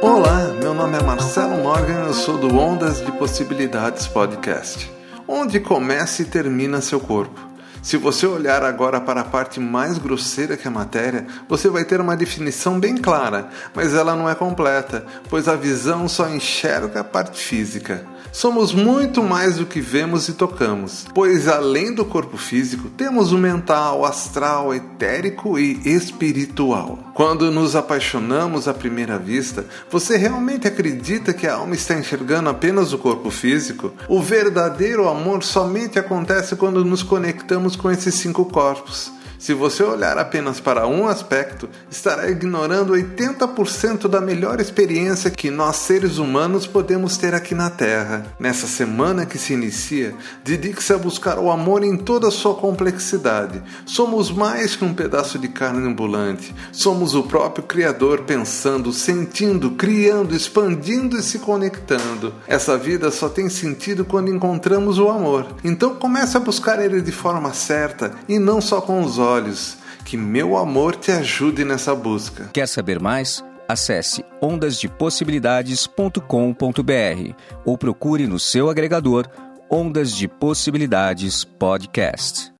Olá, meu nome é Marcelo Morgan, eu sou do Ondas de Possibilidades Podcast. Onde começa e termina seu corpo. Se você olhar agora para a parte mais grosseira que a matéria, você vai ter uma definição bem clara, mas ela não é completa, pois a visão só enxerga a parte física. Somos muito mais do que vemos e tocamos, pois além do corpo físico, temos o mental, astral, etérico e espiritual. Quando nos apaixonamos à primeira vista, você realmente acredita que a alma está enxergando apenas o corpo físico? O verdadeiro amor somente acontece quando nos conectamos com esses cinco corpos. Se você olhar apenas para um aspecto, estará ignorando 80% da melhor experiência que nós seres humanos podemos ter aqui na Terra. Nessa semana que se inicia, dedique-se a buscar o amor em toda a sua complexidade. Somos mais que um pedaço de carne ambulante. Somos o próprio Criador pensando, sentindo, criando, expandindo e se conectando. Essa vida só tem sentido quando encontramos o amor. Então comece a buscar ele de forma certa e não só com os olhos olhos. Que meu amor te ajude nessa busca. Quer saber mais? Acesse ondasdepossibilidades.com.br ou procure no seu agregador Ondas de Possibilidades Podcast.